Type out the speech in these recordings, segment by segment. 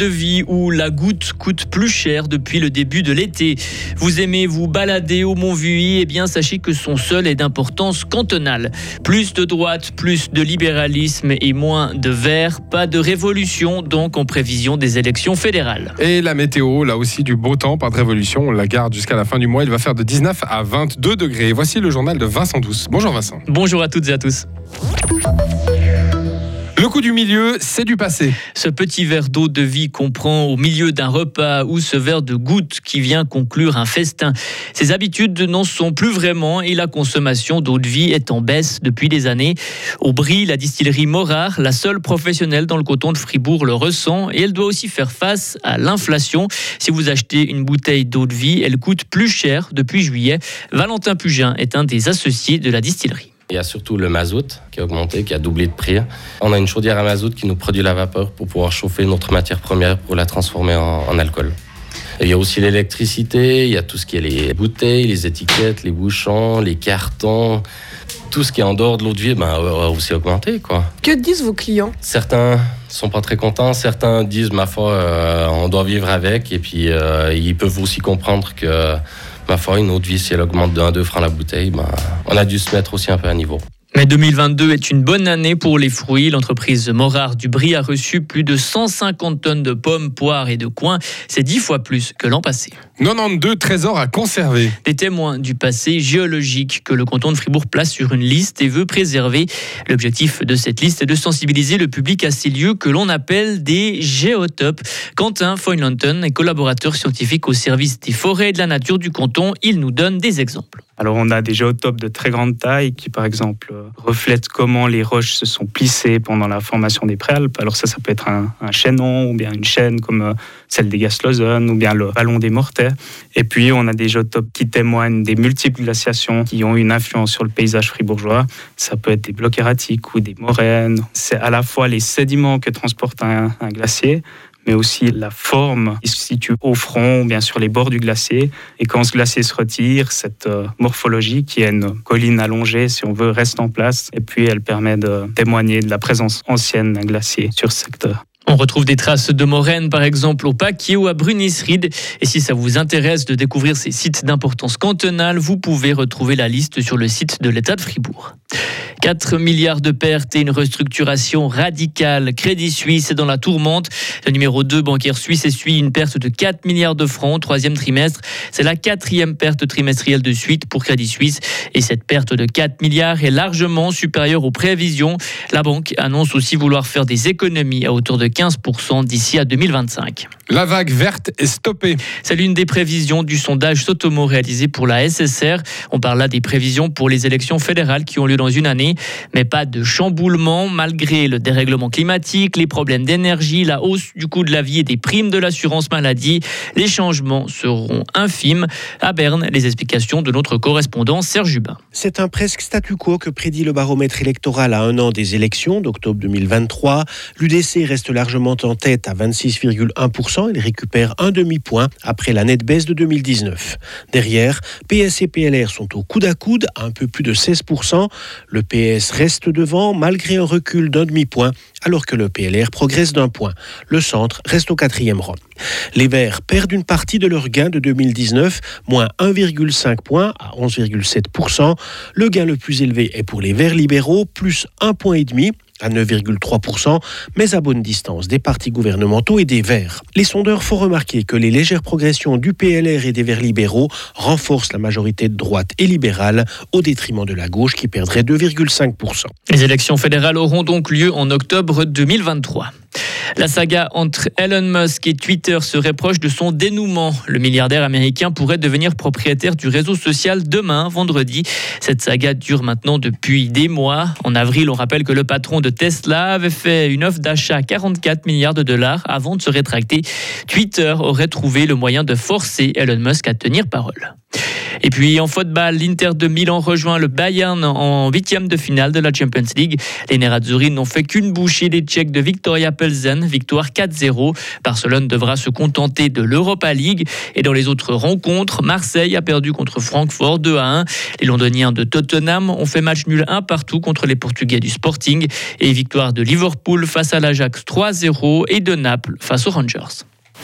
de vie où la goutte coûte plus cher depuis le début de l'été. Vous aimez vous balader au Mont-Vuy Eh bien, sachez que son sol est d'importance cantonale. Plus de droite, plus de libéralisme et moins de vert. Pas de révolution donc en prévision des élections fédérales. Et la météo, là aussi du beau temps, pas de révolution. On la garde jusqu'à la fin du mois. Il va faire de 19 à 22 degrés. Voici le journal de Vincent Douce. Bonjour Vincent. Bonjour à toutes et à tous. Le coup du milieu, c'est du passé. Ce petit verre d'eau de vie comprend au milieu d'un repas ou ce verre de goutte qui vient conclure un festin. Ces habitudes n'en sont plus vraiment et la consommation d'eau de vie est en baisse depuis des années. Au Brie, la distillerie Morard, la seule professionnelle dans le coton de Fribourg, le ressent et elle doit aussi faire face à l'inflation. Si vous achetez une bouteille d'eau de vie, elle coûte plus cher depuis juillet. Valentin Pugin est un des associés de la distillerie. Il y a surtout le mazout qui a augmenté, qui a doublé de prix. On a une chaudière à mazout qui nous produit la vapeur pour pouvoir chauffer notre matière première pour la transformer en, alcool. il y a aussi l'électricité, il y a tout ce qui est les bouteilles, les étiquettes, les bouchons, les cartons. Tout ce qui est en dehors de l'eau de vie ben, a aussi augmenté. Quoi. Que disent vos clients? Certains sont pas très contents, certains disent, ma foi, euh, on doit vivre avec. Et puis, euh, ils peuvent aussi comprendre que ma foi, une autre vie, si elle augmente de 1 2 francs la bouteille, ben, on a dû se mettre aussi un peu à niveau. Mais 2022 est une bonne année pour les fruits. L'entreprise Morard du Brie a reçu plus de 150 tonnes de pommes, poires et de coins. C'est dix fois plus que l'an passé. 92 trésors à conserver. Des témoins du passé géologique que le canton de Fribourg place sur une liste et veut préserver. L'objectif de cette liste est de sensibiliser le public à ces lieux que l'on appelle des géotopes. Quentin Foylanton est collaborateur scientifique au service des forêts et de la nature du canton. Il nous donne des exemples. Alors on a des géotopes de très grande taille qui par exemple reflètent comment les roches se sont plissées pendant la formation des préalpes. Alors ça, ça peut être un, chaînon ou bien une chaîne comme euh, celle des Gaslosen ou bien le vallon des Et puis on a des géotopes qui témoignent des multiples glaciations qui ont une influence sur le paysage fribourgeois. Ça peut être des blocs erratiques ou des moraines. C'est à la fois les sédiments que transporte un glacier, mais aussi la forme qui se situe au front, bien sûr les bords du glacier. Et quand ce glacier se retire, cette euh, morphologie qui est une colline allongée, si on veut, reste en place. Et puis elle permet de témoigner de la présence ancienne d'un glacier sur ce secteur. On retrouve des traces de moraines, par exemple, au Paquier ou à Brunisried. Et si ça vous intéresse de découvrir ces sites d'importance cantonale, vous pouvez retrouver la liste sur le site de l'État de Fribourg. 4 milliards de pertes et une restructuration radicale. Crédit Suisse est dans la tourmente. Le numéro 2 bancaire suisse essuie une perte de 4 milliards de francs troisième trimestre. C'est la quatrième perte trimestrielle de suite pour Crédit Suisse. Et cette perte de 4 milliards est largement supérieure aux prévisions. La banque annonce aussi vouloir faire des économies à hauteur de 15% d'ici à 2025. La vague verte est stoppée. C'est l'une des prévisions du sondage Sotomo réalisé pour la SSR. On parle là des prévisions pour les élections fédérales qui ont lieu dans une année, mais pas de chamboulement malgré le dérèglement climatique, les problèmes d'énergie, la hausse du coût de la vie et des primes de l'assurance maladie. Les changements seront infimes. À Berne, les explications de notre correspondant Serge Jubin. C'est un presque statu quo que prédit le baromètre électoral à un an des élections d'octobre 2023. L'UDC reste largement en tête à 26,1%. Il récupère un demi-point après la nette baisse de 2019. Derrière, PS et PLR sont au coude à coude à un peu plus de 16%. Le PS reste devant malgré un recul d'un demi-point, alors que le PLR progresse d'un point. Le centre reste au quatrième rang. Les Verts perdent une partie de leur gain de 2019, moins 1,5 point à 11,7%. Le gain le plus élevé est pour les Verts libéraux, plus 1,5 point à 9,3%, mais à bonne distance des partis gouvernementaux et des Verts. Les sondeurs font remarquer que les légères progressions du PLR et des Verts libéraux renforcent la majorité droite et libérale au détriment de la gauche qui perdrait 2,5%. Les élections fédérales auront donc lieu en octobre 2023. La saga entre Elon Musk et Twitter serait proche de son dénouement. Le milliardaire américain pourrait devenir propriétaire du réseau social demain, vendredi. Cette saga dure maintenant depuis des mois. En avril, on rappelle que le patron de Tesla avait fait une offre d'achat à 44 milliards de dollars avant de se rétracter. Twitter aurait trouvé le moyen de forcer Elon Musk à tenir parole. Et puis en football, l'Inter de Milan rejoint le Bayern en huitième de finale de la Champions League. Les Nerazzurri n'ont fait qu'une bouchée des Tchèques de Victoria Pelzen, victoire 4-0. Barcelone devra se contenter de l'Europa League. Et dans les autres rencontres, Marseille a perdu contre Francfort 2 1. Les Londoniens de Tottenham ont fait match nul 1 partout contre les Portugais du Sporting. Et victoire de Liverpool face à l'Ajax 3-0 et de Naples face aux Rangers.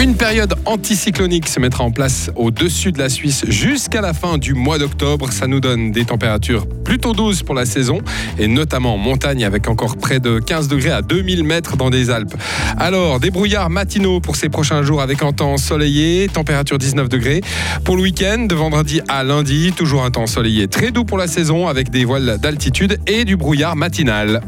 Une période anticyclonique se mettra en place au-dessus de la Suisse jusqu'à la fin du mois d'octobre. Ça nous donne des températures plutôt douces pour la saison et notamment en montagne avec encore près de 15 degrés à 2000 mètres dans des Alpes. Alors, des brouillards matinaux pour ces prochains jours avec un temps ensoleillé, température 19 degrés. Pour le week-end, de vendredi à lundi, toujours un temps ensoleillé très doux pour la saison avec des voiles d'altitude et du brouillard matinal.